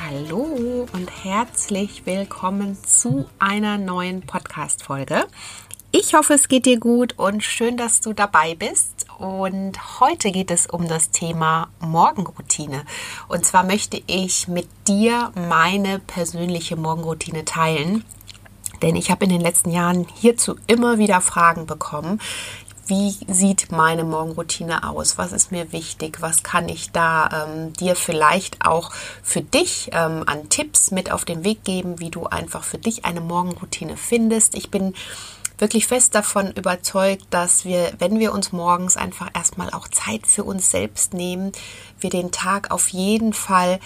Hallo und herzlich willkommen zu einer neuen Podcast-Folge. Ich hoffe, es geht dir gut und schön, dass du dabei bist. Und heute geht es um das Thema Morgenroutine. Und zwar möchte ich mit dir meine persönliche Morgenroutine teilen. Denn ich habe in den letzten Jahren hierzu immer wieder Fragen bekommen. Wie sieht meine Morgenroutine aus? Was ist mir wichtig? Was kann ich da ähm, dir vielleicht auch für dich ähm, an Tipps mit auf den Weg geben, wie du einfach für dich eine Morgenroutine findest? Ich bin wirklich fest davon überzeugt, dass wir, wenn wir uns morgens einfach erstmal auch Zeit für uns selbst nehmen, wir den Tag auf jeden Fall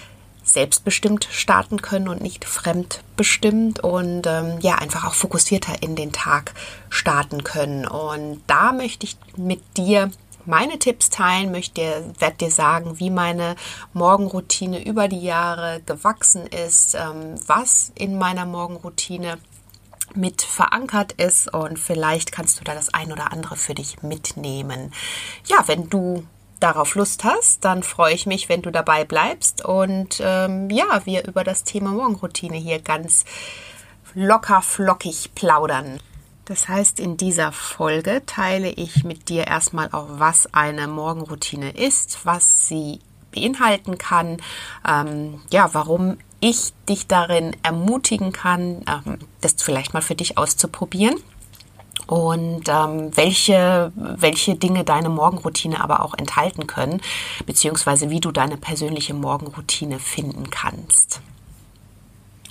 selbstbestimmt starten können und nicht fremdbestimmt und ähm, ja einfach auch fokussierter in den Tag starten können. Und da möchte ich mit dir meine Tipps teilen, möchte werde dir sagen, wie meine Morgenroutine über die Jahre gewachsen ist, ähm, was in meiner Morgenroutine mit verankert ist und vielleicht kannst du da das ein oder andere für dich mitnehmen. Ja, wenn du darauf Lust hast, dann freue ich mich, wenn du dabei bleibst und ähm, ja, wir über das Thema Morgenroutine hier ganz locker flockig plaudern. Das heißt, in dieser Folge teile ich mit dir erstmal auch, was eine Morgenroutine ist, was sie beinhalten kann, ähm, ja, warum ich dich darin ermutigen kann, ähm, das vielleicht mal für dich auszuprobieren und ähm, welche, welche Dinge deine Morgenroutine aber auch enthalten können, beziehungsweise wie du deine persönliche Morgenroutine finden kannst.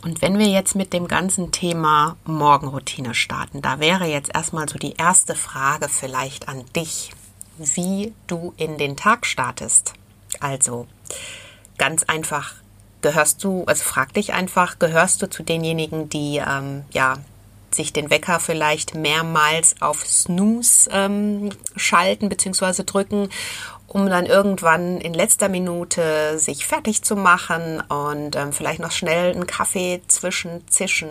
Und wenn wir jetzt mit dem ganzen Thema Morgenroutine starten, da wäre jetzt erstmal so die erste Frage vielleicht an dich, wie du in den Tag startest. Also ganz einfach, gehörst du, also frag dich einfach, gehörst du zu denjenigen, die ähm, ja sich den Wecker vielleicht mehrmals auf Snooze ähm, schalten bzw. drücken, um dann irgendwann in letzter Minute sich fertig zu machen und ähm, vielleicht noch schnell einen Kaffee zwischen zischen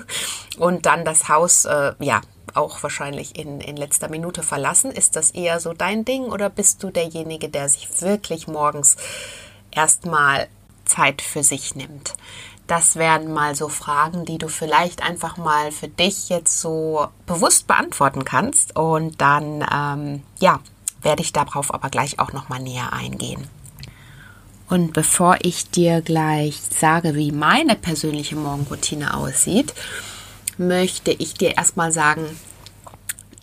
und dann das Haus äh, ja auch wahrscheinlich in, in letzter Minute verlassen. Ist das eher so dein Ding oder bist du derjenige, der sich wirklich morgens erstmal Zeit für sich nimmt? Das wären mal so Fragen, die du vielleicht einfach mal für dich jetzt so bewusst beantworten kannst. Und dann, ähm, ja, werde ich darauf aber gleich auch noch mal näher eingehen. Und bevor ich dir gleich sage, wie meine persönliche Morgenroutine aussieht, möchte ich dir erstmal sagen,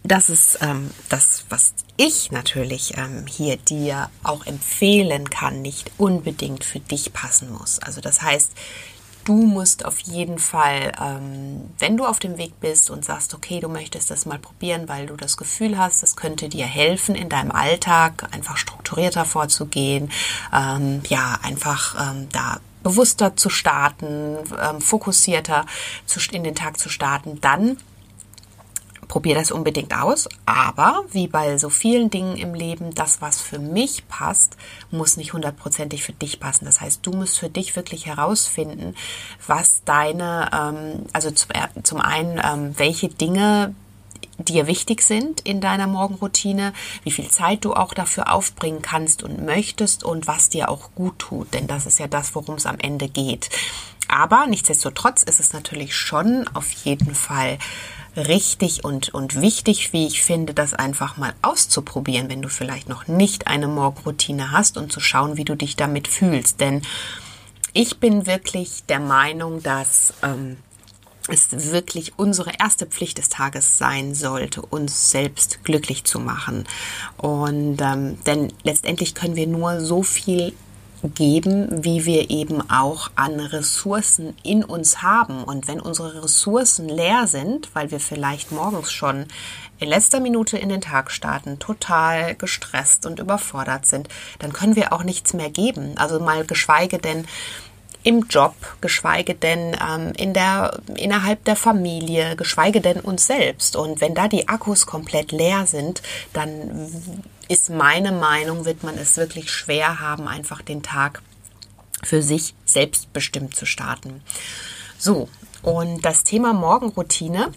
dass es ähm, das, was ich natürlich ähm, hier dir auch empfehlen kann, nicht unbedingt für dich passen muss. Also das heißt, du musst auf jeden Fall, ähm, wenn du auf dem Weg bist und sagst, okay, du möchtest das mal probieren, weil du das Gefühl hast, das könnte dir helfen, in deinem Alltag einfach strukturierter vorzugehen, ähm, ja, einfach ähm, da bewusster zu starten, ähm, fokussierter zu, in den Tag zu starten, dann probier das unbedingt aus. Aber wie bei so vielen Dingen im Leben, das, was für mich passt, muss nicht hundertprozentig für dich passen. Das heißt, du musst für dich wirklich herausfinden, was deine, ähm, also zum, zum einen, ähm, welche Dinge dir wichtig sind in deiner Morgenroutine, wie viel Zeit du auch dafür aufbringen kannst und möchtest und was dir auch gut tut, denn das ist ja das, worum es am Ende geht. Aber nichtsdestotrotz ist es natürlich schon auf jeden Fall richtig und, und wichtig, wie ich finde, das einfach mal auszuprobieren, wenn du vielleicht noch nicht eine Morgenroutine hast und zu schauen, wie du dich damit fühlst. Denn ich bin wirklich der Meinung, dass ähm, es wirklich unsere erste Pflicht des Tages sein sollte, uns selbst glücklich zu machen. Und ähm, denn letztendlich können wir nur so viel geben, wie wir eben auch an Ressourcen in uns haben. Und wenn unsere Ressourcen leer sind, weil wir vielleicht morgens schon in letzter Minute in den Tag starten, total gestresst und überfordert sind, dann können wir auch nichts mehr geben. Also mal geschweige denn im Job, geschweige denn ähm, in der, innerhalb der Familie, geschweige denn uns selbst. Und wenn da die Akkus komplett leer sind, dann ist meine Meinung, wird man es wirklich schwer haben, einfach den Tag für sich selbstbestimmt zu starten. So, und das Thema Morgenroutine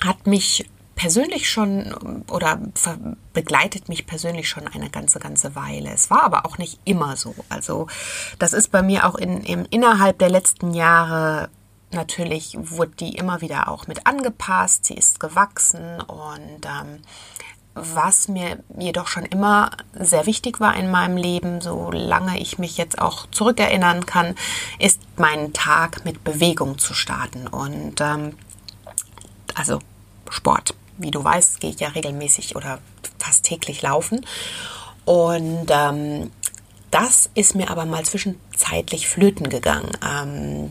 hat mich persönlich schon oder begleitet mich persönlich schon eine ganze, ganze Weile. Es war aber auch nicht immer so. Also das ist bei mir auch in, in innerhalb der letzten Jahre natürlich wurde die immer wieder auch mit angepasst. Sie ist gewachsen und ähm, was mir jedoch schon immer sehr wichtig war in meinem Leben, solange ich mich jetzt auch zurückerinnern kann, ist meinen Tag mit Bewegung zu starten und ähm, also Sport wie du weißt, gehe ich ja regelmäßig oder fast täglich laufen. Und ähm, das ist mir aber mal zwischenzeitlich flöten gegangen. Ähm,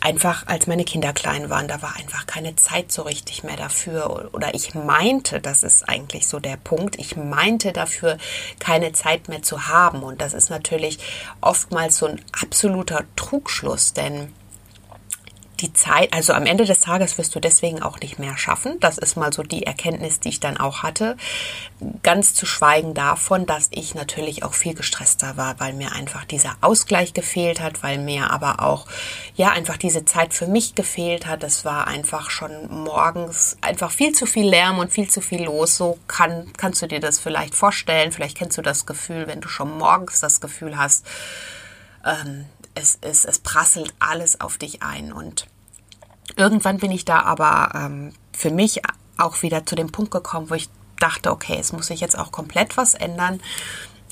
einfach als meine Kinder klein waren, da war einfach keine Zeit so richtig mehr dafür. Oder ich meinte, das ist eigentlich so der Punkt, ich meinte dafür keine Zeit mehr zu haben. Und das ist natürlich oftmals so ein absoluter Trugschluss, denn die Zeit, also am Ende des Tages wirst du deswegen auch nicht mehr schaffen. Das ist mal so die Erkenntnis, die ich dann auch hatte. Ganz zu schweigen davon, dass ich natürlich auch viel gestresster war, weil mir einfach dieser Ausgleich gefehlt hat, weil mir aber auch, ja, einfach diese Zeit für mich gefehlt hat. Es war einfach schon morgens einfach viel zu viel Lärm und viel zu viel los. So kann, kannst du dir das vielleicht vorstellen. Vielleicht kennst du das Gefühl, wenn du schon morgens das Gefühl hast, ähm, es, es, es prasselt alles auf dich ein. Und irgendwann bin ich da aber ähm, für mich auch wieder zu dem Punkt gekommen, wo ich dachte, okay, es muss sich jetzt auch komplett was ändern.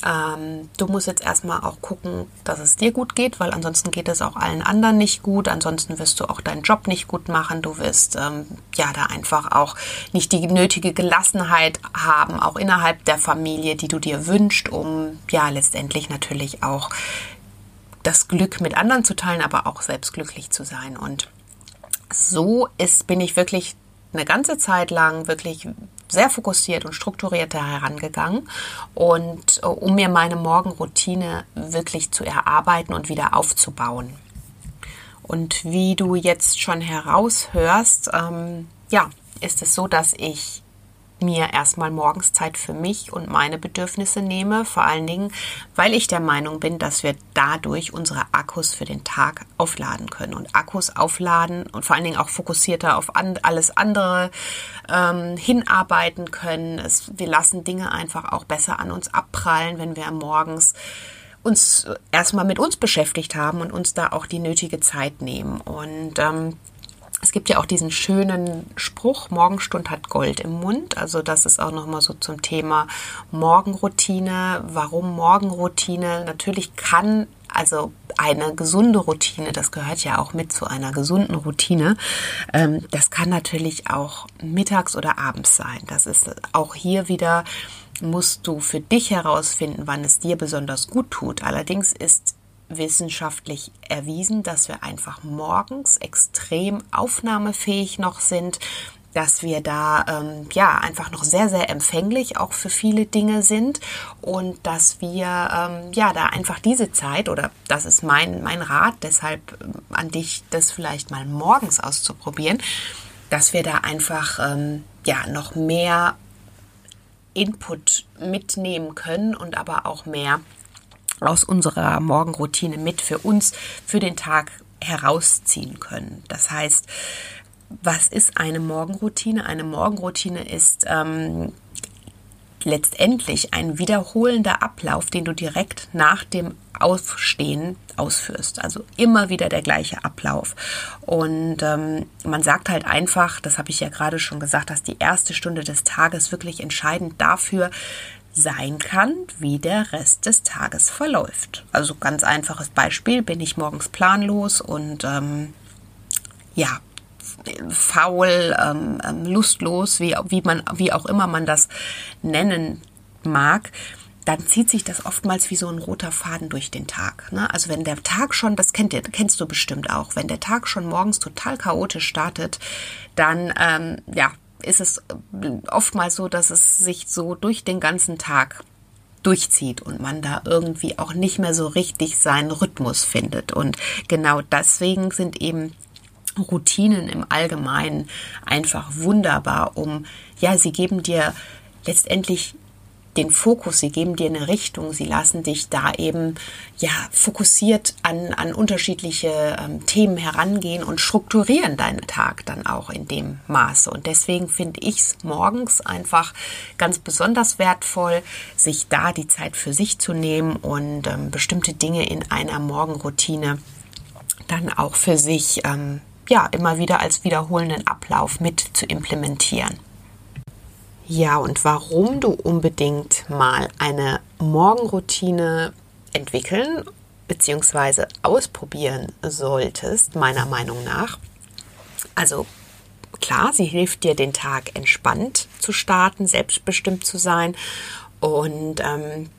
Ähm, du musst jetzt erstmal auch gucken, dass es dir gut geht, weil ansonsten geht es auch allen anderen nicht gut. Ansonsten wirst du auch deinen Job nicht gut machen. Du wirst ähm, ja da einfach auch nicht die nötige Gelassenheit haben, auch innerhalb der Familie, die du dir wünschst, um ja letztendlich natürlich auch das Glück mit anderen zu teilen, aber auch selbst glücklich zu sein. Und so ist, bin ich wirklich eine ganze Zeit lang wirklich sehr fokussiert und strukturiert herangegangen und äh, um mir meine Morgenroutine wirklich zu erarbeiten und wieder aufzubauen. Und wie du jetzt schon heraushörst, ähm, ja, ist es so, dass ich mir erstmal morgens Zeit für mich und meine Bedürfnisse nehme, vor allen Dingen, weil ich der Meinung bin, dass wir dadurch unsere Akkus für den Tag aufladen können und Akkus aufladen und vor allen Dingen auch fokussierter auf an, alles andere ähm, hinarbeiten können. Es, wir lassen Dinge einfach auch besser an uns abprallen, wenn wir morgens uns erstmal mit uns beschäftigt haben und uns da auch die nötige Zeit nehmen. Und ähm, es gibt ja auch diesen schönen Spruch, Morgenstund hat Gold im Mund. Also das ist auch nochmal so zum Thema Morgenroutine. Warum Morgenroutine? Natürlich kann also eine gesunde Routine, das gehört ja auch mit zu einer gesunden Routine. Ähm, das kann natürlich auch mittags oder abends sein. Das ist auch hier wieder musst du für dich herausfinden, wann es dir besonders gut tut. Allerdings ist wissenschaftlich erwiesen, dass wir einfach morgens extrem aufnahmefähig noch sind, dass wir da ähm, ja einfach noch sehr sehr empfänglich auch für viele Dinge sind und dass wir ähm, ja da einfach diese Zeit oder das ist mein mein Rat deshalb ähm, an dich das vielleicht mal morgens auszuprobieren, dass wir da einfach ähm, ja noch mehr Input mitnehmen können und aber auch mehr aus unserer Morgenroutine mit für uns für den Tag herausziehen können. Das heißt, was ist eine Morgenroutine? Eine Morgenroutine ist ähm, letztendlich ein wiederholender Ablauf, den du direkt nach dem Aufstehen ausführst. Also immer wieder der gleiche Ablauf. Und ähm, man sagt halt einfach, das habe ich ja gerade schon gesagt, dass die erste Stunde des Tages wirklich entscheidend dafür sein kann, wie der Rest des Tages verläuft. Also ganz einfaches Beispiel, bin ich morgens planlos und ähm, ja, faul, ähm, ähm, lustlos, wie, wie, man, wie auch immer man das nennen mag, dann zieht sich das oftmals wie so ein roter Faden durch den Tag. Ne? Also wenn der Tag schon, das kennt kennst du bestimmt auch, wenn der Tag schon morgens total chaotisch startet, dann ähm, ja, ist es oftmals so, dass es sich so durch den ganzen Tag durchzieht und man da irgendwie auch nicht mehr so richtig seinen Rhythmus findet. Und genau deswegen sind eben Routinen im Allgemeinen einfach wunderbar, um, ja, sie geben dir letztendlich den Fokus, sie geben dir eine Richtung, sie lassen dich da eben ja fokussiert an, an unterschiedliche ähm, Themen herangehen und strukturieren deinen Tag dann auch in dem Maße. Und deswegen finde ich es morgens einfach ganz besonders wertvoll, sich da die Zeit für sich zu nehmen und ähm, bestimmte Dinge in einer Morgenroutine dann auch für sich ähm, ja immer wieder als wiederholenden Ablauf mit zu implementieren. Ja, und warum du unbedingt mal eine Morgenroutine entwickeln bzw. ausprobieren solltest, meiner Meinung nach. Also klar, sie hilft dir, den Tag entspannt zu starten, selbstbestimmt zu sein und ähm,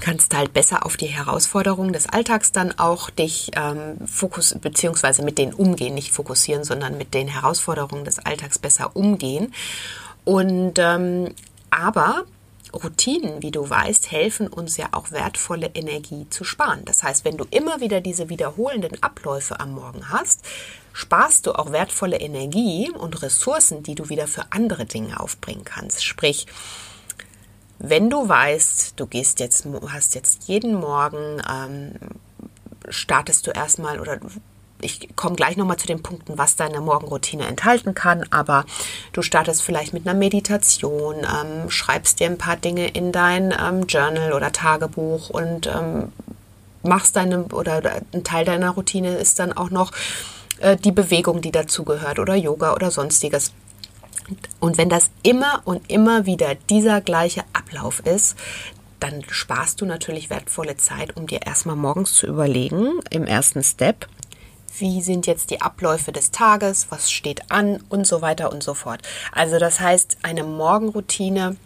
kannst halt besser auf die Herausforderungen des Alltags dann auch dich ähm, fokus beziehungsweise mit denen umgehen, nicht fokussieren, sondern mit den Herausforderungen des Alltags besser umgehen. Und ähm, aber Routinen, wie du weißt, helfen uns ja auch wertvolle Energie zu sparen. Das heißt, wenn du immer wieder diese wiederholenden Abläufe am Morgen hast, sparst du auch wertvolle Energie und Ressourcen, die du wieder für andere Dinge aufbringen kannst. Sprich, wenn du weißt, du gehst jetzt, hast jetzt jeden Morgen, ähm, startest du erstmal oder ich komme gleich nochmal zu den Punkten, was deine Morgenroutine enthalten kann, aber du startest vielleicht mit einer Meditation, ähm, schreibst dir ein paar Dinge in dein ähm, Journal oder Tagebuch und ähm, machst deine oder ein Teil deiner Routine ist dann auch noch äh, die Bewegung, die dazugehört oder Yoga oder sonstiges. Und wenn das immer und immer wieder dieser gleiche Ablauf ist, dann sparst du natürlich wertvolle Zeit, um dir erstmal morgens zu überlegen, im ersten Step, wie sind jetzt die Abläufe des Tages, was steht an und so weiter und so fort. Also das heißt, eine Morgenroutine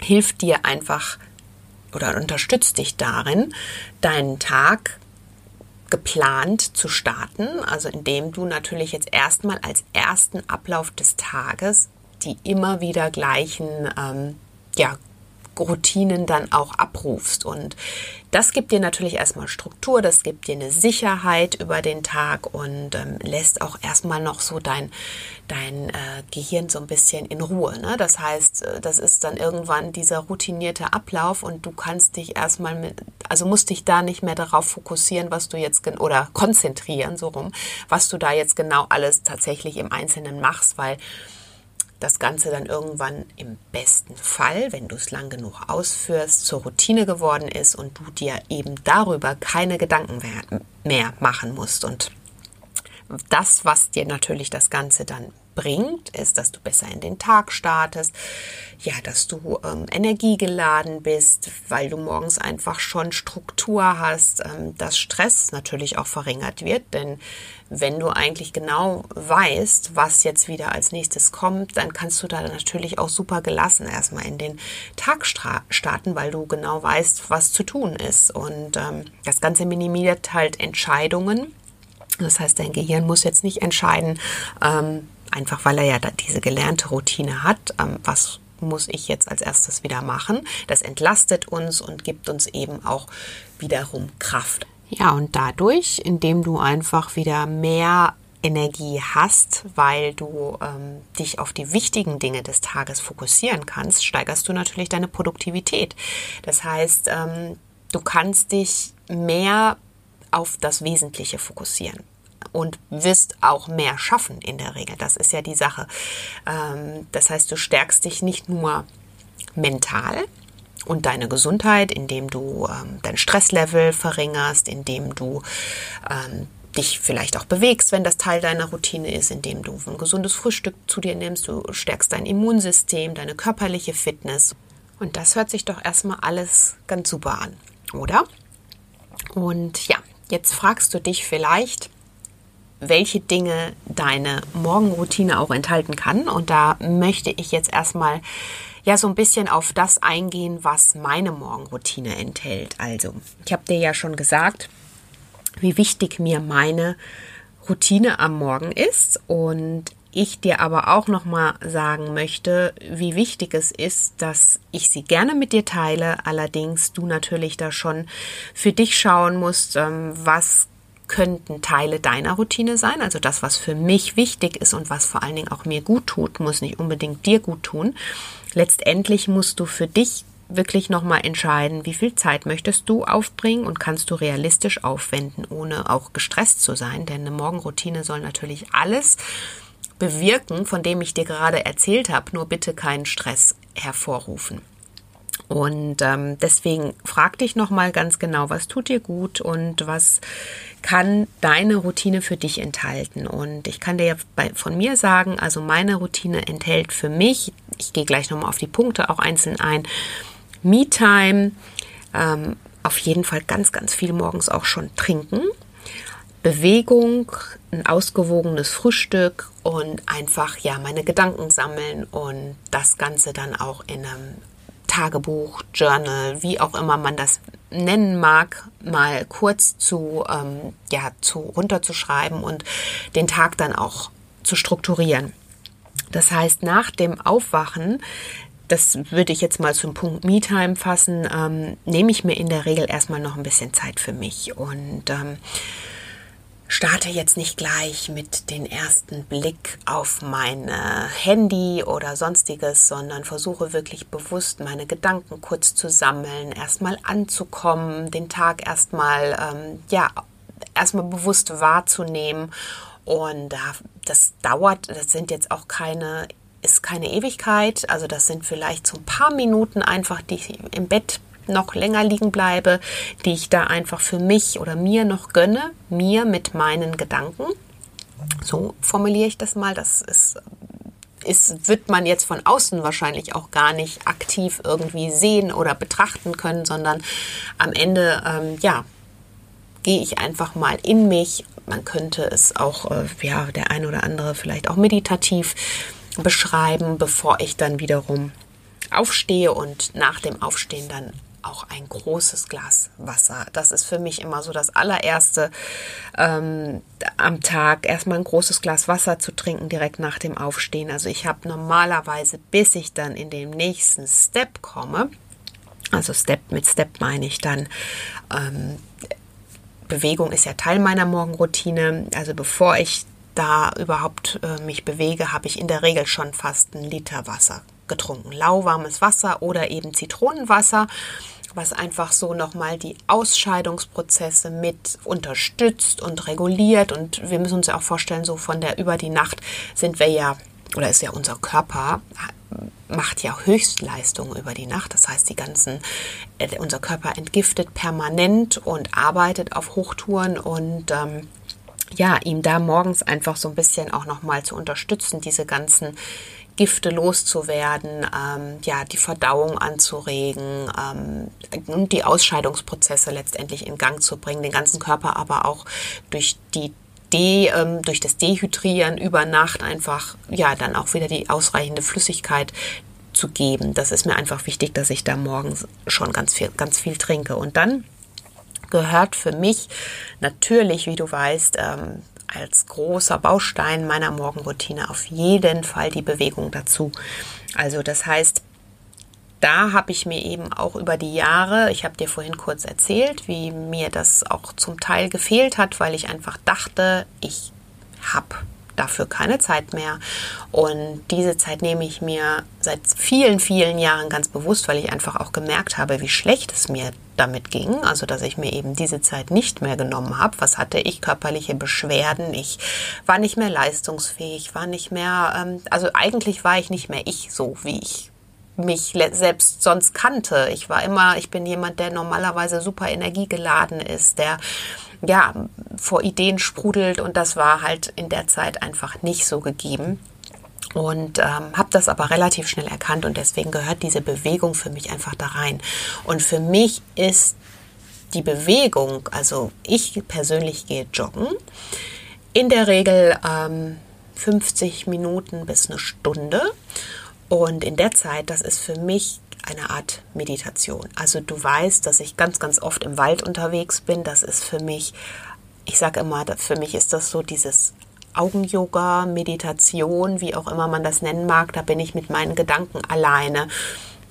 hilft dir einfach oder unterstützt dich darin, deinen Tag geplant zu starten, also indem du natürlich jetzt erstmal als ersten Ablauf des Tages die immer wieder gleichen ähm, ja, Routinen dann auch abrufst. Und das gibt dir natürlich erstmal Struktur, das gibt dir eine Sicherheit über den Tag und ähm, lässt auch erstmal noch so dein, dein äh, Gehirn so ein bisschen in Ruhe. Ne? Das heißt, äh, das ist dann irgendwann dieser routinierte Ablauf und du kannst dich erstmal mit, also musst dich da nicht mehr darauf fokussieren, was du jetzt oder konzentrieren, so rum, was du da jetzt genau alles tatsächlich im Einzelnen machst, weil das Ganze dann irgendwann im besten Fall, wenn du es lang genug ausführst, zur Routine geworden ist und du dir eben darüber keine Gedanken mehr machen musst. Und das, was dir natürlich das Ganze dann bringt, ist, dass du besser in den Tag startest, ja, dass du ähm, energiegeladen bist, weil du morgens einfach schon Struktur hast, ähm, dass Stress natürlich auch verringert wird, denn wenn du eigentlich genau weißt, was jetzt wieder als nächstes kommt, dann kannst du da natürlich auch super gelassen erstmal in den Tag starten, weil du genau weißt, was zu tun ist. Und ähm, das Ganze minimiert halt Entscheidungen. Das heißt, dein Gehirn muss jetzt nicht entscheiden, ähm, einfach weil er ja diese gelernte Routine hat, ähm, was muss ich jetzt als erstes wieder machen. Das entlastet uns und gibt uns eben auch wiederum Kraft. Ja, und dadurch, indem du einfach wieder mehr Energie hast, weil du ähm, dich auf die wichtigen Dinge des Tages fokussieren kannst, steigerst du natürlich deine Produktivität. Das heißt, ähm, du kannst dich mehr auf das Wesentliche fokussieren und wirst auch mehr schaffen in der Regel. Das ist ja die Sache. Ähm, das heißt, du stärkst dich nicht nur mental und deine Gesundheit, indem du ähm, dein Stresslevel verringerst, indem du ähm, dich vielleicht auch bewegst, wenn das Teil deiner Routine ist, indem du ein gesundes Frühstück zu dir nimmst, du stärkst dein Immunsystem, deine körperliche Fitness. Und das hört sich doch erstmal alles ganz super an, oder? Und ja, jetzt fragst du dich vielleicht, welche Dinge deine Morgenroutine auch enthalten kann. Und da möchte ich jetzt erstmal ja so ein bisschen auf das eingehen, was meine Morgenroutine enthält. Also, ich habe dir ja schon gesagt, wie wichtig mir meine Routine am Morgen ist und ich dir aber auch noch mal sagen möchte, wie wichtig es ist, dass ich sie gerne mit dir teile. Allerdings du natürlich da schon für dich schauen musst, ähm, was könnten Teile deiner Routine sein. Also das, was für mich wichtig ist und was vor allen Dingen auch mir gut tut, muss nicht unbedingt dir gut tun. Letztendlich musst du für dich wirklich nochmal entscheiden, wie viel Zeit möchtest du aufbringen und kannst du realistisch aufwenden, ohne auch gestresst zu sein. Denn eine Morgenroutine soll natürlich alles bewirken, von dem ich dir gerade erzählt habe, nur bitte keinen Stress hervorrufen. Und ähm, deswegen frag dich nochmal ganz genau, was tut dir gut und was kann deine Routine für dich enthalten. Und ich kann dir ja bei, von mir sagen, also meine Routine enthält für mich, ich gehe gleich nochmal auf die Punkte auch einzeln ein, Me-Time, ähm, auf jeden Fall ganz, ganz viel morgens auch schon trinken. Bewegung, ein ausgewogenes Frühstück und einfach ja meine Gedanken sammeln und das Ganze dann auch in einem Tagebuch, Journal, wie auch immer man das nennen mag, mal kurz zu, ähm, ja, zu runterzuschreiben und den Tag dann auch zu strukturieren. Das heißt, nach dem Aufwachen, das würde ich jetzt mal zum Punkt Me-Time fassen, ähm, nehme ich mir in der Regel erstmal noch ein bisschen Zeit für mich und ähm, starte jetzt nicht gleich mit den ersten Blick auf mein äh, Handy oder sonstiges, sondern versuche wirklich bewusst meine Gedanken kurz zu sammeln, erstmal anzukommen, den Tag erstmal ähm, ja erstmal bewusst wahrzunehmen. Und das dauert, das sind jetzt auch keine ist keine Ewigkeit, also das sind vielleicht so ein paar Minuten einfach, die ich im Bett noch länger liegen bleibe, die ich da einfach für mich oder mir noch gönne, mir mit meinen Gedanken. So formuliere ich das mal. Das ist, ist, wird man jetzt von außen wahrscheinlich auch gar nicht aktiv irgendwie sehen oder betrachten können, sondern am Ende, ähm, ja, gehe ich einfach mal in mich. Man könnte es auch, äh, ja, der ein oder andere vielleicht auch meditativ beschreiben, bevor ich dann wiederum aufstehe und nach dem Aufstehen dann auch ein großes Glas Wasser. Das ist für mich immer so das allererste ähm, am Tag, erstmal ein großes Glas Wasser zu trinken direkt nach dem Aufstehen. Also ich habe normalerweise, bis ich dann in den nächsten Step komme, also Step mit Step meine ich dann, ähm, Bewegung ist ja Teil meiner Morgenroutine. Also bevor ich da überhaupt äh, mich bewege, habe ich in der Regel schon fast einen Liter Wasser getrunken. Lauwarmes Wasser oder eben Zitronenwasser, was einfach so nochmal die Ausscheidungsprozesse mit unterstützt und reguliert. Und wir müssen uns ja auch vorstellen, so von der über die Nacht sind wir ja, oder ist ja unser Körper, macht ja Höchstleistungen über die Nacht. Das heißt, die ganzen, äh, unser Körper entgiftet permanent und arbeitet auf Hochtouren und ähm, ja, ihm da morgens einfach so ein bisschen auch nochmal zu unterstützen, diese ganzen Gifte loszuwerden, ähm, ja, die Verdauung anzuregen ähm, und die Ausscheidungsprozesse letztendlich in Gang zu bringen, den ganzen Körper aber auch durch die De, ähm, durch das Dehydrieren über Nacht einfach ja dann auch wieder die ausreichende Flüssigkeit zu geben. Das ist mir einfach wichtig, dass ich da morgens schon ganz viel, ganz viel trinke. Und dann gehört für mich natürlich, wie du weißt, ähm, als großer Baustein meiner Morgenroutine auf jeden Fall die Bewegung dazu. Also das heißt, da habe ich mir eben auch über die Jahre, ich habe dir vorhin kurz erzählt, wie mir das auch zum Teil gefehlt hat, weil ich einfach dachte, ich habe dafür keine Zeit mehr. Und diese Zeit nehme ich mir seit vielen, vielen Jahren ganz bewusst, weil ich einfach auch gemerkt habe, wie schlecht es mir damit ging. Also, dass ich mir eben diese Zeit nicht mehr genommen habe. Was hatte ich? Körperliche Beschwerden. Ich war nicht mehr leistungsfähig, war nicht mehr, ähm, also eigentlich war ich nicht mehr ich so, wie ich mich selbst sonst kannte. Ich war immer, ich bin jemand, der normalerweise super energiegeladen ist, der ja vor Ideen sprudelt und das war halt in der Zeit einfach nicht so gegeben und ähm, habe das aber relativ schnell erkannt und deswegen gehört diese Bewegung für mich einfach da rein. Und für mich ist die Bewegung, also ich persönlich gehe joggen, in der Regel ähm, 50 Minuten bis eine Stunde. Und in der Zeit, das ist für mich eine Art Meditation. Also du weißt, dass ich ganz, ganz oft im Wald unterwegs bin. Das ist für mich, ich sage immer, für mich ist das so dieses Augen-Yoga, Meditation, wie auch immer man das nennen mag. Da bin ich mit meinen Gedanken alleine.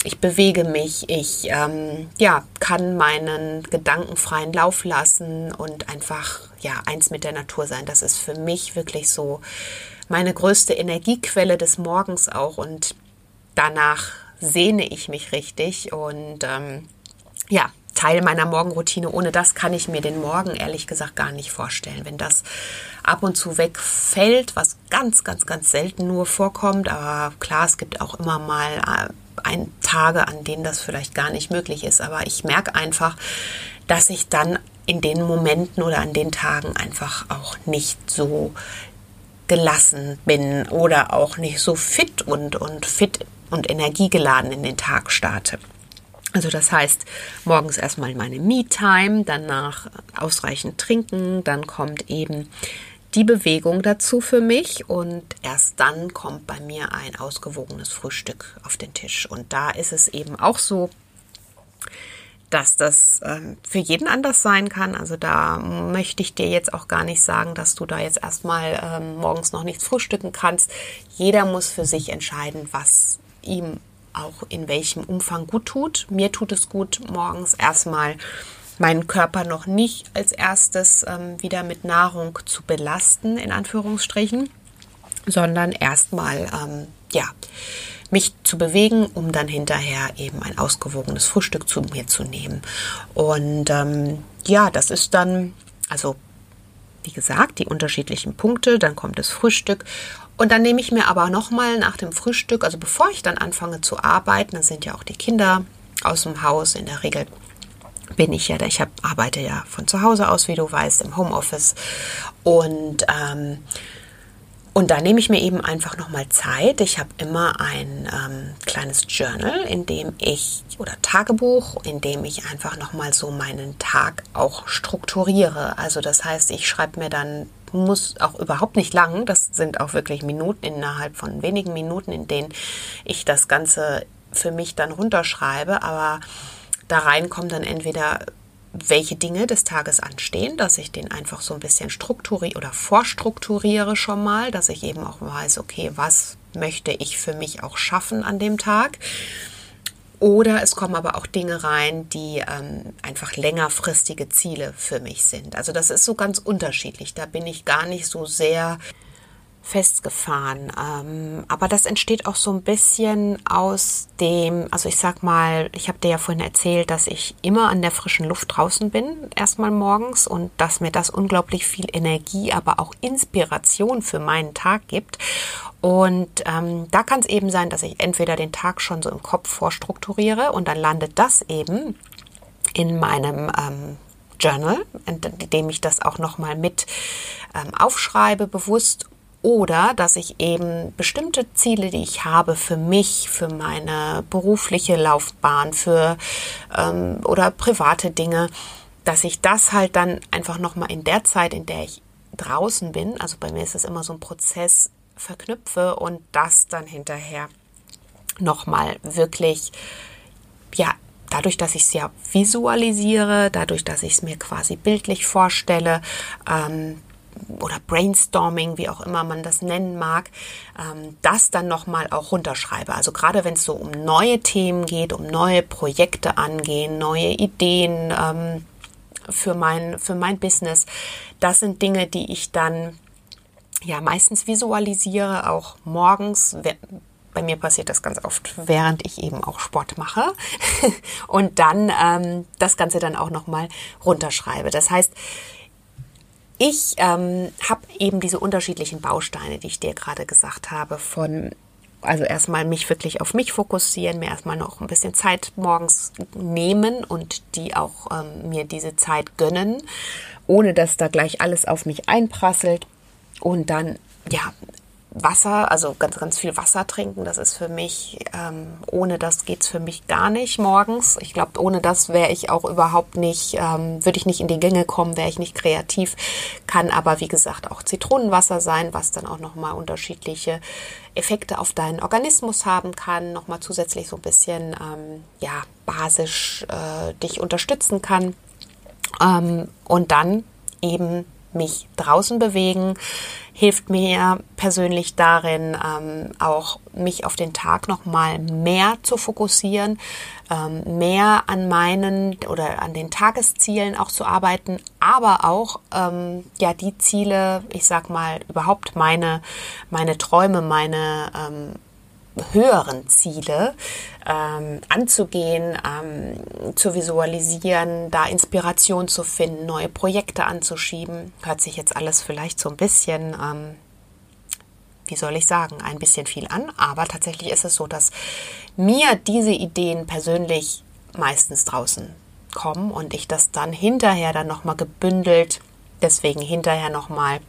Ich bewege mich, ich ähm, ja, kann meinen Gedanken freien Lauf lassen und einfach ja, eins mit der Natur sein. Das ist für mich wirklich so meine größte Energiequelle des Morgens auch und danach sehne ich mich richtig und ähm, ja, Teil meiner Morgenroutine. Ohne das kann ich mir den Morgen ehrlich gesagt gar nicht vorstellen. Wenn das ab und zu wegfällt, was ganz, ganz, ganz selten nur vorkommt, aber klar, es gibt auch immer mal äh, ein Tage, an denen das vielleicht gar nicht möglich ist. Aber ich merke einfach, dass ich dann in den Momenten oder an den Tagen einfach auch nicht so gelassen bin oder auch nicht so fit und, und fit und energiegeladen in den Tag starte. Also das heißt, morgens erstmal meine Me-Time, danach ausreichend trinken, dann kommt eben die Bewegung dazu für mich und erst dann kommt bei mir ein ausgewogenes Frühstück auf den Tisch. Und da ist es eben auch so, dass das ähm, für jeden anders sein kann. Also da möchte ich dir jetzt auch gar nicht sagen, dass du da jetzt erstmal ähm, morgens noch nichts frühstücken kannst. Jeder muss für sich entscheiden, was ihm auch in welchem Umfang gut tut. Mir tut es gut, morgens erstmal meinen Körper noch nicht als erstes ähm, wieder mit Nahrung zu belasten, in Anführungsstrichen, sondern erstmal, ähm, ja, mich zu bewegen, um dann hinterher eben ein ausgewogenes Frühstück zu mir zu nehmen. Und ähm, ja, das ist dann, also wie gesagt, die unterschiedlichen Punkte, dann kommt das Frühstück und dann nehme ich mir aber nochmal nach dem Frühstück, also bevor ich dann anfange zu arbeiten, dann sind ja auch die Kinder aus dem Haus in der Regel bin ich ja, ich hab, arbeite ja von zu Hause aus, wie du weißt, im Homeoffice. Und ähm, und da nehme ich mir eben einfach nochmal Zeit. Ich habe immer ein ähm, kleines Journal, in dem ich, oder Tagebuch, in dem ich einfach nochmal so meinen Tag auch strukturiere. Also das heißt, ich schreibe mir dann, muss auch überhaupt nicht lang, das sind auch wirklich Minuten innerhalb von wenigen Minuten, in denen ich das Ganze für mich dann runterschreibe. Aber da rein kommen dann entweder welche Dinge des Tages anstehen, dass ich den einfach so ein bisschen strukturiere oder vorstrukturiere schon mal, dass ich eben auch weiß, okay, was möchte ich für mich auch schaffen an dem Tag. Oder es kommen aber auch Dinge rein, die ähm, einfach längerfristige Ziele für mich sind. Also das ist so ganz unterschiedlich. Da bin ich gar nicht so sehr festgefahren. Ähm, aber das entsteht auch so ein bisschen aus dem, also ich sag mal, ich habe dir ja vorhin erzählt, dass ich immer an der frischen Luft draußen bin, erstmal morgens und dass mir das unglaublich viel Energie, aber auch Inspiration für meinen Tag gibt. Und ähm, da kann es eben sein, dass ich entweder den Tag schon so im Kopf vorstrukturiere und dann landet das eben in meinem ähm, Journal, in dem ich das auch nochmal mit ähm, aufschreibe, bewusst oder dass ich eben bestimmte Ziele, die ich habe für mich, für meine berufliche Laufbahn, für ähm, oder private Dinge, dass ich das halt dann einfach nochmal in der Zeit, in der ich draußen bin, also bei mir ist es immer so ein Prozess, verknüpfe und das dann hinterher nochmal wirklich, ja, dadurch, dass ich es ja visualisiere, dadurch, dass ich es mir quasi bildlich vorstelle, ähm, oder Brainstorming, wie auch immer man das nennen mag, ähm, das dann nochmal auch runterschreibe. Also gerade wenn es so um neue Themen geht, um neue Projekte angehen, neue Ideen ähm, für, mein, für mein Business, das sind Dinge, die ich dann ja meistens visualisiere, auch morgens. Bei mir passiert das ganz oft, während ich eben auch Sport mache und dann ähm, das Ganze dann auch nochmal runterschreibe. Das heißt, ich ähm, habe eben diese unterschiedlichen Bausteine, die ich dir gerade gesagt habe, von also erstmal mich wirklich auf mich fokussieren, mir erstmal noch ein bisschen Zeit morgens nehmen und die auch ähm, mir diese Zeit gönnen, ohne dass da gleich alles auf mich einprasselt. Und dann ja Wasser, also ganz, ganz viel Wasser trinken. Das ist für mich, ähm, ohne das geht's für mich gar nicht morgens. Ich glaube, ohne das wäre ich auch überhaupt nicht, ähm, würde ich nicht in die Gänge kommen, wäre ich nicht kreativ. Kann aber, wie gesagt, auch Zitronenwasser sein, was dann auch nochmal unterschiedliche Effekte auf deinen Organismus haben kann, nochmal zusätzlich so ein bisschen, ähm, ja, basisch äh, dich unterstützen kann. Ähm, und dann eben mich draußen bewegen, hilft mir persönlich darin, ähm, auch mich auf den Tag noch mal mehr zu fokussieren, ähm, mehr an meinen oder an den Tageszielen auch zu arbeiten, aber auch ähm, ja die Ziele, ich sag mal überhaupt meine meine Träume, meine ähm, höheren Ziele ähm, anzugehen, ähm, zu visualisieren, da Inspiration zu finden, neue Projekte anzuschieben. Hört sich jetzt alles vielleicht so ein bisschen, ähm, wie soll ich sagen, ein bisschen viel an, aber tatsächlich ist es so, dass mir diese Ideen persönlich meistens draußen kommen und ich das dann hinterher dann nochmal gebündelt, deswegen hinterher nochmal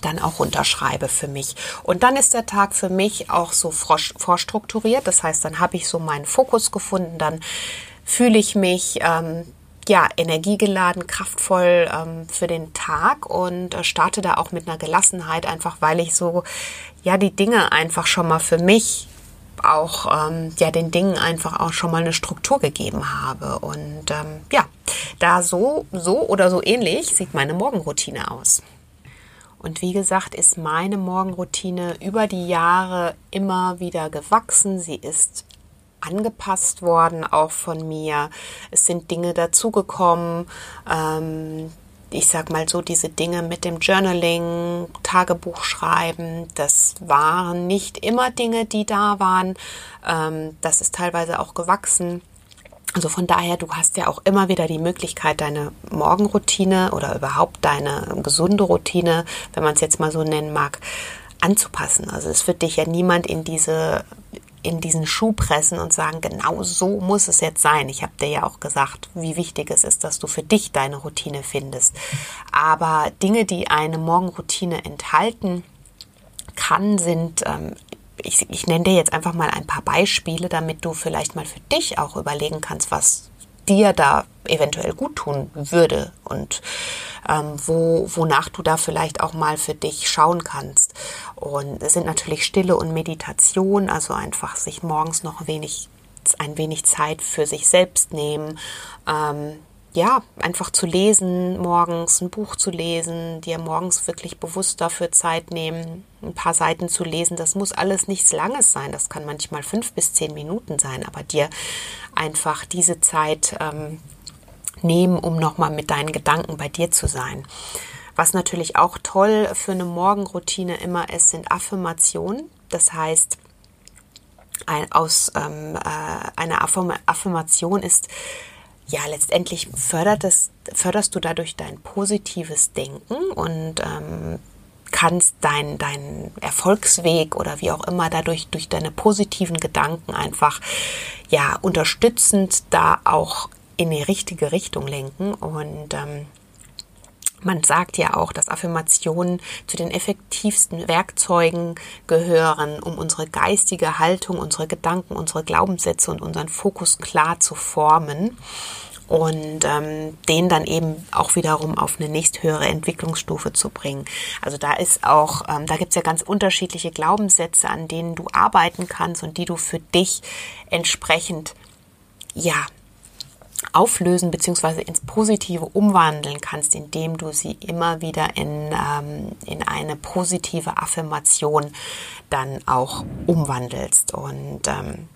dann auch runterschreibe für mich. Und dann ist der Tag für mich auch so vorstrukturiert. Das heißt, dann habe ich so meinen Fokus gefunden, dann fühle ich mich ähm, ja energiegeladen, kraftvoll ähm, für den Tag und äh, starte da auch mit einer Gelassenheit, einfach weil ich so ja die Dinge einfach schon mal für mich auch ähm, ja den Dingen einfach auch schon mal eine Struktur gegeben habe und ähm, ja da so so oder so ähnlich sieht meine Morgenroutine aus. Und wie gesagt, ist meine Morgenroutine über die Jahre immer wieder gewachsen. Sie ist angepasst worden, auch von mir. Es sind Dinge dazugekommen. Ähm, ich sag mal so, diese Dinge mit dem Journaling, Tagebuch schreiben, das waren nicht immer Dinge, die da waren. Ähm, das ist teilweise auch gewachsen. Also von daher, du hast ja auch immer wieder die Möglichkeit, deine Morgenroutine oder überhaupt deine gesunde Routine, wenn man es jetzt mal so nennen mag, anzupassen. Also es wird dich ja niemand in diese in diesen Schuh pressen und sagen, genau so muss es jetzt sein. Ich habe dir ja auch gesagt, wie wichtig es ist, dass du für dich deine Routine findest. Aber Dinge, die eine Morgenroutine enthalten kann, sind ähm, ich, ich nenne dir jetzt einfach mal ein paar Beispiele, damit du vielleicht mal für dich auch überlegen kannst, was dir da eventuell gut tun würde und ähm, wo, wonach du da vielleicht auch mal für dich schauen kannst. Und es sind natürlich Stille und Meditation, also einfach sich morgens noch ein wenig, ein wenig Zeit für sich selbst nehmen. Ähm, ja, einfach zu lesen, morgens ein Buch zu lesen, dir morgens wirklich bewusst dafür Zeit nehmen, ein paar Seiten zu lesen. Das muss alles nichts Langes sein. Das kann manchmal fünf bis zehn Minuten sein, aber dir einfach diese Zeit ähm, nehmen, um nochmal mit deinen Gedanken bei dir zu sein. Was natürlich auch toll für eine Morgenroutine immer ist, sind Affirmationen. Das heißt, ein, aus ähm, äh, einer Affirmation ist ja, letztendlich fördert es, förderst du dadurch dein positives Denken und ähm, kannst deinen dein Erfolgsweg oder wie auch immer dadurch durch deine positiven Gedanken einfach ja unterstützend da auch in die richtige Richtung lenken. Und ähm, man sagt ja auch, dass Affirmationen zu den effektivsten Werkzeugen gehören, um unsere geistige Haltung, unsere Gedanken, unsere Glaubenssätze und unseren Fokus klar zu formen und ähm, den dann eben auch wiederum auf eine nächsthöhere Entwicklungsstufe zu bringen. Also da ist auch, ähm, da gibt's ja ganz unterschiedliche Glaubenssätze, an denen du arbeiten kannst und die du für dich entsprechend ja auflösen bzw. ins Positive umwandeln kannst, indem du sie immer wieder in, ähm, in eine positive Affirmation dann auch umwandelst. Und ähm,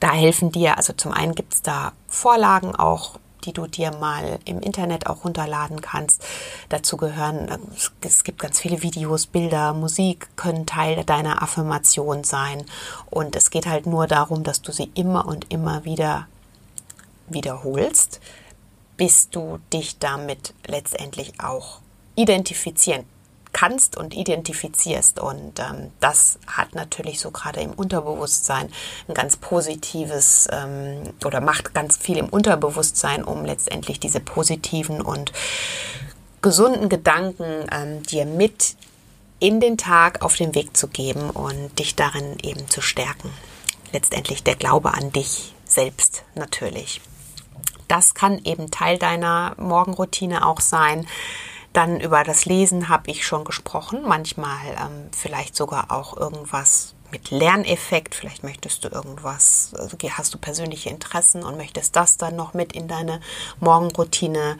da helfen dir, also zum einen gibt es da Vorlagen auch, die du dir mal im Internet auch runterladen kannst. Dazu gehören, es gibt ganz viele Videos, Bilder, Musik können Teil deiner Affirmation sein. Und es geht halt nur darum, dass du sie immer und immer wieder wiederholst, bis du dich damit letztendlich auch identifizieren kannst und identifizierst. Und ähm, das hat natürlich so gerade im Unterbewusstsein ein ganz positives ähm, oder macht ganz viel im Unterbewusstsein, um letztendlich diese positiven und gesunden Gedanken ähm, dir mit in den Tag auf den Weg zu geben und dich darin eben zu stärken. Letztendlich der Glaube an dich selbst natürlich. Das kann eben Teil deiner Morgenroutine auch sein. Dann über das Lesen habe ich schon gesprochen. Manchmal ähm, vielleicht sogar auch irgendwas mit Lerneffekt. Vielleicht möchtest du irgendwas, also hast du persönliche Interessen und möchtest das dann noch mit in deine Morgenroutine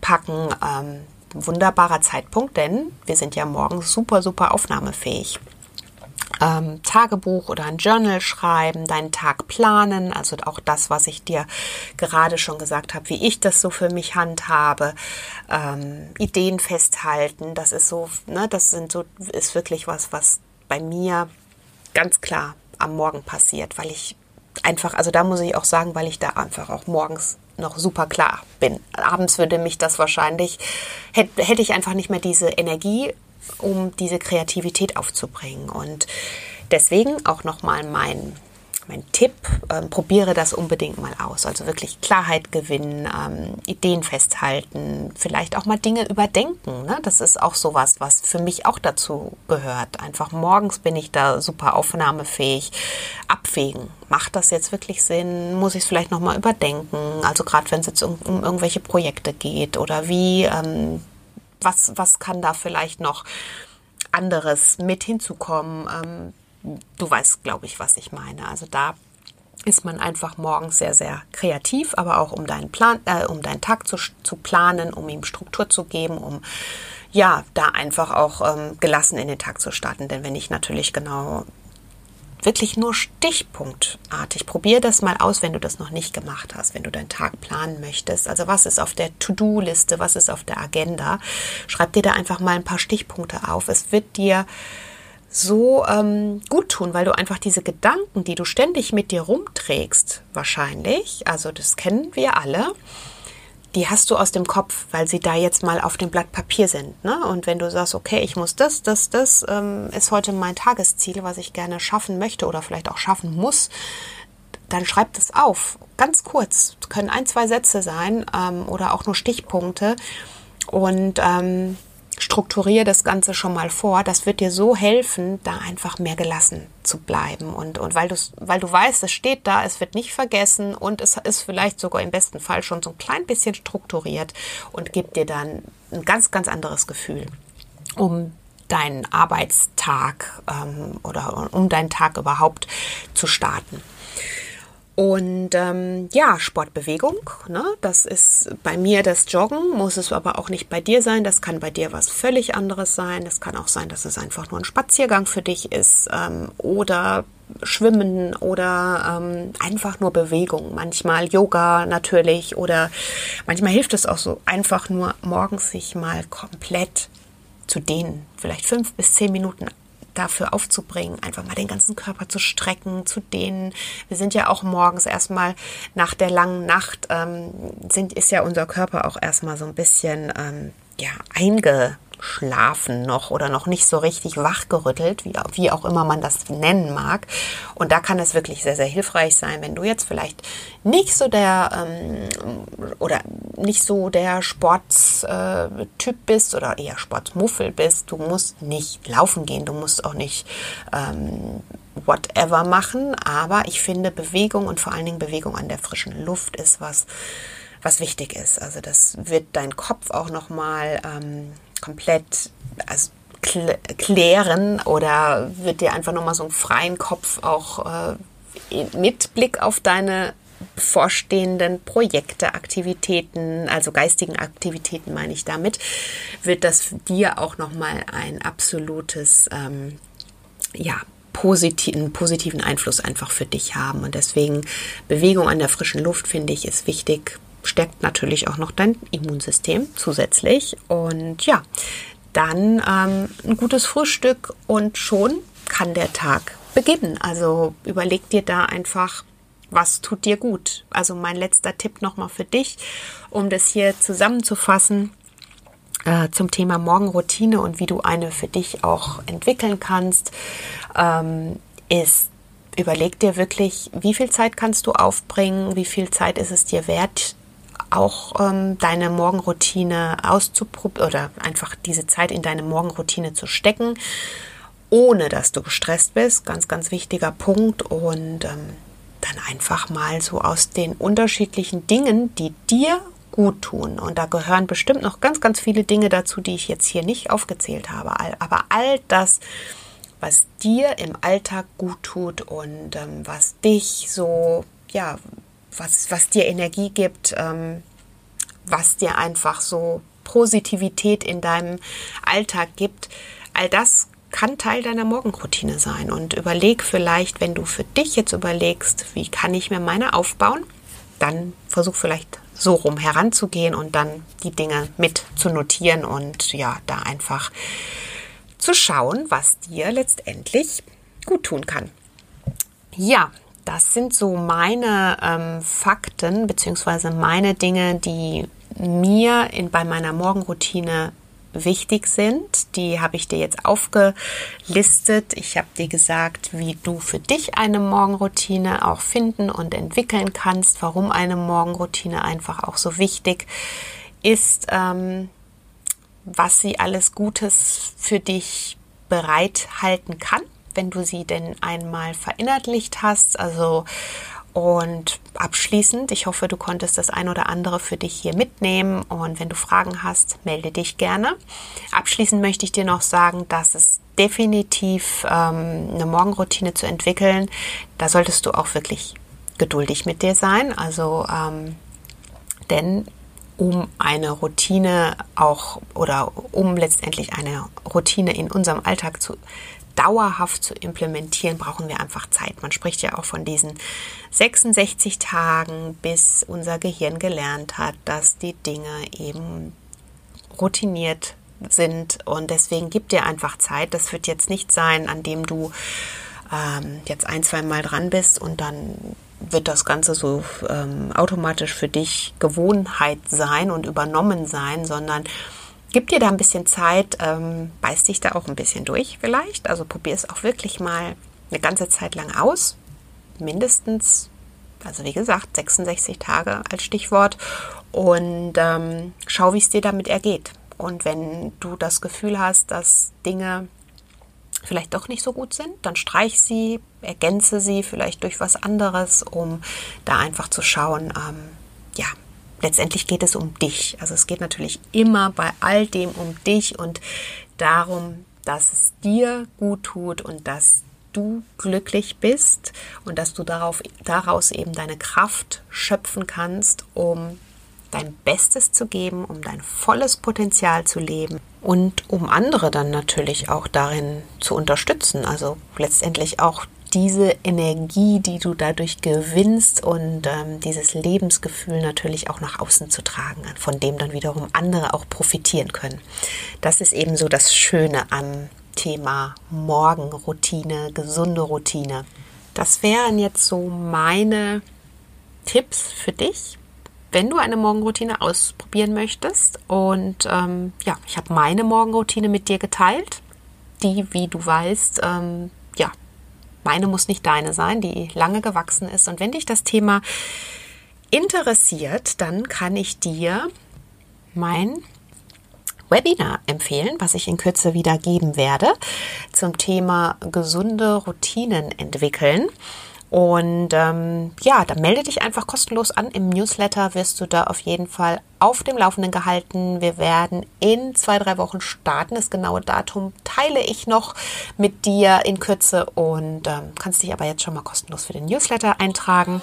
packen. Ähm, wunderbarer Zeitpunkt, denn wir sind ja morgens super, super aufnahmefähig. Ähm, Tagebuch oder ein Journal schreiben, deinen Tag planen, also auch das, was ich dir gerade schon gesagt habe, wie ich das so für mich handhabe, ähm, Ideen festhalten, das ist so, ne, das sind so, ist wirklich was, was bei mir ganz klar am Morgen passiert, weil ich einfach, also da muss ich auch sagen, weil ich da einfach auch morgens noch super klar bin. Abends würde mich das wahrscheinlich, hätte, hätte ich einfach nicht mehr diese Energie, um diese Kreativität aufzubringen. Und deswegen auch nochmal mein mein Tipp, ähm, probiere das unbedingt mal aus. Also wirklich Klarheit gewinnen, ähm, Ideen festhalten, vielleicht auch mal Dinge überdenken. Ne? Das ist auch sowas, was für mich auch dazu gehört. Einfach morgens bin ich da super aufnahmefähig. Abwägen. Macht das jetzt wirklich Sinn? Muss ich es vielleicht nochmal überdenken? Also gerade wenn es jetzt um, um, irgendwelche Projekte geht oder wie, ähm, was, was kann da vielleicht noch anderes mit hinzukommen? Ähm, du weißt, glaube ich, was ich meine. Also da ist man einfach morgens sehr, sehr kreativ, aber auch um deinen Plan, äh, um deinen Tag zu, zu planen, um ihm Struktur zu geben, um ja, da einfach auch ähm, gelassen in den Tag zu starten. Denn wenn ich natürlich genau wirklich nur stichpunktartig. Probier das mal aus, wenn du das noch nicht gemacht hast, wenn du deinen Tag planen möchtest. Also was ist auf der To-Do-Liste, was ist auf der Agenda? Schreib dir da einfach mal ein paar Stichpunkte auf. Es wird dir so ähm, gut tun, weil du einfach diese Gedanken, die du ständig mit dir rumträgst, wahrscheinlich, also das kennen wir alle, die hast du aus dem Kopf, weil sie da jetzt mal auf dem Blatt Papier sind. Ne? Und wenn du sagst, okay, ich muss das, das, das ähm, ist heute mein Tagesziel, was ich gerne schaffen möchte oder vielleicht auch schaffen muss, dann schreib das auf. Ganz kurz. Das können ein, zwei Sätze sein ähm, oder auch nur Stichpunkte. Und ähm, strukturiere das Ganze schon mal vor. Das wird dir so helfen, da einfach mehr gelassen zu bleiben. Und, und weil, weil du weißt, es steht da, es wird nicht vergessen und es ist vielleicht sogar im besten Fall schon so ein klein bisschen strukturiert und gibt dir dann ein ganz, ganz anderes Gefühl, um deinen Arbeitstag ähm, oder um deinen Tag überhaupt zu starten. Und ähm, ja, Sportbewegung, ne? das ist bei mir das Joggen, muss es aber auch nicht bei dir sein. Das kann bei dir was völlig anderes sein. Das kann auch sein, dass es einfach nur ein Spaziergang für dich ist ähm, oder Schwimmen oder ähm, einfach nur Bewegung. Manchmal Yoga natürlich oder manchmal hilft es auch so einfach nur morgens sich mal komplett zu dehnen. Vielleicht fünf bis zehn Minuten dafür aufzubringen, einfach mal den ganzen Körper zu strecken, zu dehnen. Wir sind ja auch morgens erstmal nach der langen Nacht, ähm, sind, ist ja unser Körper auch erstmal so ein bisschen ähm, ja, einge schlafen noch oder noch nicht so richtig wachgerüttelt, wie, wie auch immer man das nennen mag. Und da kann es wirklich sehr, sehr hilfreich sein, wenn du jetzt vielleicht nicht so der ähm, oder nicht so der Sportstyp bist oder eher Sportmuffel bist. Du musst nicht laufen gehen, du musst auch nicht ähm, whatever machen, aber ich finde Bewegung und vor allen Dingen Bewegung an der frischen Luft ist was, was wichtig ist. Also das wird dein Kopf auch nochmal ähm, komplett also klären oder wird dir einfach nochmal so einen freien Kopf auch äh, mit Blick auf deine bevorstehenden Projekte, Aktivitäten, also geistigen Aktivitäten meine ich damit, wird das dir auch nochmal ein absolutes, ähm, ja, positiven, positiven Einfluss einfach für dich haben. Und deswegen Bewegung an der frischen Luft, finde ich, ist wichtig stärkt natürlich auch noch dein Immunsystem zusätzlich. Und ja, dann ähm, ein gutes Frühstück und schon kann der Tag beginnen. Also überleg dir da einfach, was tut dir gut. Also mein letzter Tipp nochmal für dich, um das hier zusammenzufassen äh, zum Thema Morgenroutine und wie du eine für dich auch entwickeln kannst, ähm, ist überleg dir wirklich, wie viel Zeit kannst du aufbringen, wie viel Zeit ist es dir wert, auch ähm, deine Morgenroutine auszuprobieren oder einfach diese Zeit in deine Morgenroutine zu stecken, ohne dass du gestresst bist. Ganz, ganz wichtiger Punkt. Und ähm, dann einfach mal so aus den unterschiedlichen Dingen, die dir gut tun. Und da gehören bestimmt noch ganz, ganz viele Dinge dazu, die ich jetzt hier nicht aufgezählt habe. Aber all das, was dir im Alltag gut tut und ähm, was dich so, ja, was, was dir Energie gibt, ähm, was dir einfach so Positivität in deinem Alltag gibt, all das kann Teil deiner Morgenroutine sein. Und überleg vielleicht, wenn du für dich jetzt überlegst, wie kann ich mir meine aufbauen, dann versuch vielleicht so rum heranzugehen und dann die Dinge mit zu notieren und ja, da einfach zu schauen, was dir letztendlich gut tun kann. Ja, das sind so meine ähm, Fakten bzw. meine Dinge, die mir in, bei meiner Morgenroutine wichtig sind. Die habe ich dir jetzt aufgelistet. Ich habe dir gesagt, wie du für dich eine Morgenroutine auch finden und entwickeln kannst, warum eine Morgenroutine einfach auch so wichtig ist, ähm, was sie alles Gutes für dich bereithalten kann wenn du sie denn einmal verinnerlicht hast. Also und abschließend, ich hoffe, du konntest das ein oder andere für dich hier mitnehmen und wenn du Fragen hast, melde dich gerne. Abschließend möchte ich dir noch sagen, dass es definitiv ähm, eine Morgenroutine zu entwickeln, da solltest du auch wirklich geduldig mit dir sein. Also ähm, denn um eine Routine auch oder um letztendlich eine Routine in unserem Alltag zu dauerhaft zu implementieren, brauchen wir einfach Zeit. Man spricht ja auch von diesen 66 Tagen, bis unser Gehirn gelernt hat, dass die Dinge eben routiniert sind und deswegen gibt dir einfach Zeit. Das wird jetzt nicht sein, an dem du ähm, jetzt ein, zwei Mal dran bist und dann wird das Ganze so ähm, automatisch für dich Gewohnheit sein und übernommen sein, sondern Gib dir da ein bisschen Zeit, ähm, beiß dich da auch ein bisschen durch vielleicht. Also probier es auch wirklich mal eine ganze Zeit lang aus. Mindestens, also wie gesagt, 66 Tage als Stichwort. Und ähm, schau, wie es dir damit ergeht. Und wenn du das Gefühl hast, dass Dinge vielleicht doch nicht so gut sind, dann streich sie, ergänze sie vielleicht durch was anderes, um da einfach zu schauen, ähm, ja, letztendlich geht es um dich. Also es geht natürlich immer bei all dem um dich und darum, dass es dir gut tut und dass du glücklich bist und dass du darauf, daraus eben deine Kraft schöpfen kannst, um dein Bestes zu geben, um dein volles Potenzial zu leben und um andere dann natürlich auch darin zu unterstützen. Also letztendlich auch diese Energie, die du dadurch gewinnst und ähm, dieses Lebensgefühl natürlich auch nach außen zu tragen, von dem dann wiederum andere auch profitieren können. Das ist eben so das Schöne am Thema Morgenroutine, gesunde Routine. Das wären jetzt so meine Tipps für dich, wenn du eine Morgenroutine ausprobieren möchtest. Und ähm, ja, ich habe meine Morgenroutine mit dir geteilt, die, wie du weißt, ähm, meine muss nicht deine sein, die lange gewachsen ist. Und wenn dich das Thema interessiert, dann kann ich dir mein Webinar empfehlen, was ich in Kürze wieder geben werde zum Thema gesunde Routinen entwickeln. Und ähm, ja, da melde dich einfach kostenlos an. Im Newsletter wirst du da auf jeden Fall auf dem Laufenden gehalten. Wir werden in zwei, drei Wochen starten. Das genaue Datum teile ich noch mit dir in Kürze und ähm, kannst dich aber jetzt schon mal kostenlos für den Newsletter eintragen.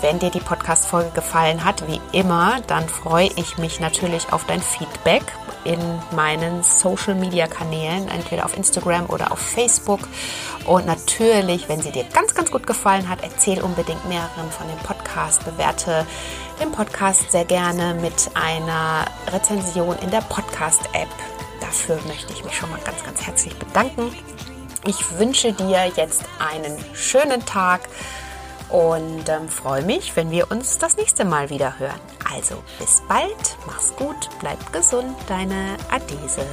Wenn dir die Podcast-Folge gefallen hat, wie immer, dann freue ich mich natürlich auf dein Feedback in meinen Social-Media-Kanälen, entweder auf Instagram oder auf Facebook. Und natürlich, wenn sie dir ganz, ganz gut gefallen hat, erzähl unbedingt mehreren von dem Podcast, bewerte den Podcast sehr gerne mit einer Rezension in der Podcast-App. Dafür möchte ich mich schon mal ganz, ganz herzlich bedanken. Ich wünsche dir jetzt einen schönen Tag und ähm, freue mich, wenn wir uns das nächste Mal wieder hören. Also bis bald, mach's gut, bleib gesund, deine Adese.